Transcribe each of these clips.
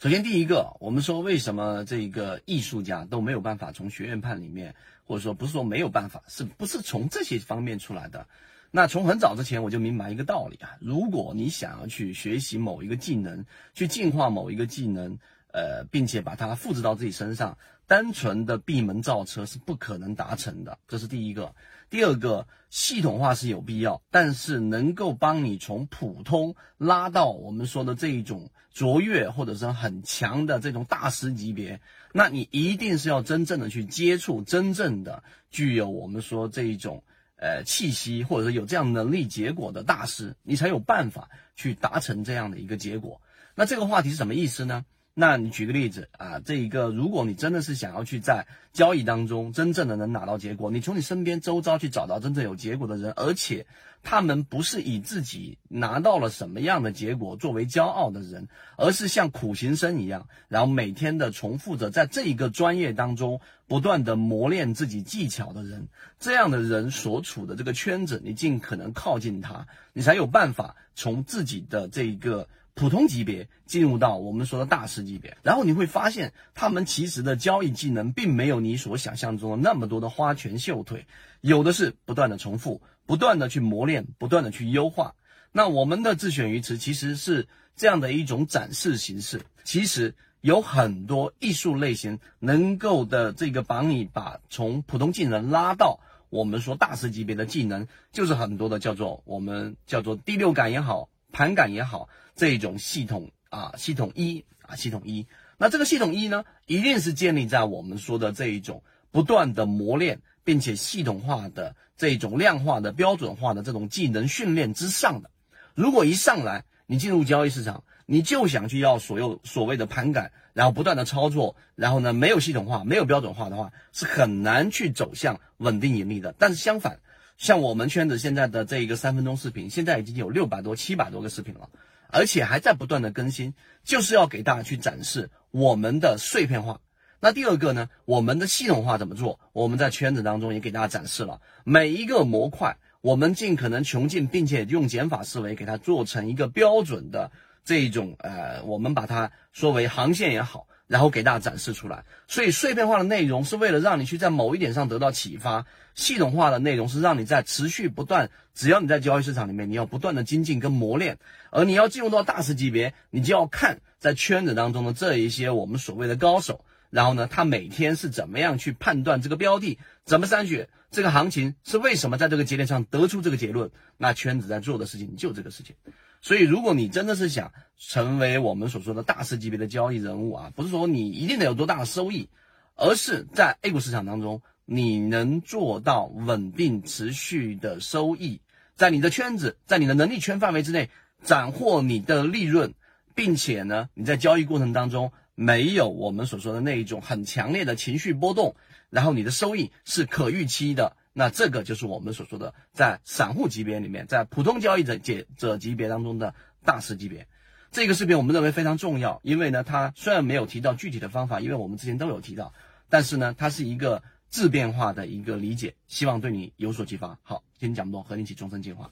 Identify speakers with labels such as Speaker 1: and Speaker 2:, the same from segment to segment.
Speaker 1: 首先，第一个，我们说为什么这个艺术家都没有办法从学院派里面，或者说不是说没有办法，是不是从这些方面出来的？那从很早之前我就明白一个道理啊，如果你想要去学习某一个技能，去进化某一个技能，呃，并且把它复制到自己身上，单纯的闭门造车是不可能达成的，这是第一个。第二个，系统化是有必要，但是能够帮你从普通拉到我们说的这一种卓越或者是很强的这种大师级别，那你一定是要真正的去接触真正的具有我们说这一种。呃，气息或者是有这样能力结果的大师，你才有办法去达成这样的一个结果。那这个话题是什么意思呢？那你举个例子啊，这一个，如果你真的是想要去在交易当中真正的能拿到结果，你从你身边周遭去找到真正有结果的人，而且他们不是以自己拿到了什么样的结果作为骄傲的人，而是像苦行僧一样，然后每天的重复着在这一个专业当中不断的磨练自己技巧的人，这样的人所处的这个圈子，你尽可能靠近他，你才有办法从自己的这一个。普通级别进入到我们说的大师级别，然后你会发现，他们其实的交易技能并没有你所想象中的那么多的花拳绣腿，有的是不断的重复，不断的去磨练，不断的去优化。那我们的自选鱼池其实是这样的一种展示形式，其实有很多艺术类型能够的这个帮你把从普通技能拉到我们说大师级别的技能，就是很多的叫做我们叫做第六感也好。盘感也好，这种系统啊，系统一啊，系统一，那这个系统一呢，一定是建立在我们说的这一种不断的磨练，并且系统化的这种量化的标准化的这种技能训练之上的。如果一上来你进入交易市场，你就想去要所有所谓的盘感，然后不断的操作，然后呢没有系统化、没有标准化的话，是很难去走向稳定盈利的。但是相反，像我们圈子现在的这一个三分钟视频，现在已经有六百多、七百多个视频了，而且还在不断的更新，就是要给大家去展示我们的碎片化。那第二个呢，我们的系统化怎么做？我们在圈子当中也给大家展示了每一个模块，我们尽可能穷尽，并且用减法思维给它做成一个标准的这种呃，我们把它说为航线也好。然后给大家展示出来，所以碎片化的内容是为了让你去在某一点上得到启发，系统化的内容是让你在持续不断，只要你在交易市场里面，你要不断的精进跟磨练，而你要进入到大师级别，你就要看在圈子当中的这一些我们所谓的高手，然后呢，他每天是怎么样去判断这个标的，怎么筛选这个行情是为什么在这个节点上得出这个结论，那圈子在做的事情就这个事情。所以，如果你真的是想成为我们所说的大师级别的交易人物啊，不是说你一定得有多大的收益，而是在 A 股市场当中，你能做到稳定持续的收益，在你的圈子，在你的能力圈范围之内斩获你的利润，并且呢，你在交易过程当中没有我们所说的那一种很强烈的情绪波动，然后你的收益是可预期的。那这个就是我们所说的，在散户级别里面，在普通交易者解者级别当中的大师级别。这个视频我们认为非常重要，因为呢，它虽然没有提到具体的方法，因为我们之前都有提到，但是呢，它是一个质变化的一个理解，希望对你有所启发。好，今天讲不多，和你一起终身进化。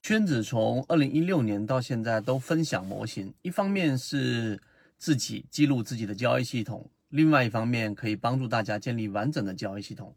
Speaker 1: 圈子从二零一六年到现在都分享模型，一方面是自己记录自己的交易系统，另外一方面可以帮助大家建立完整的交易系统。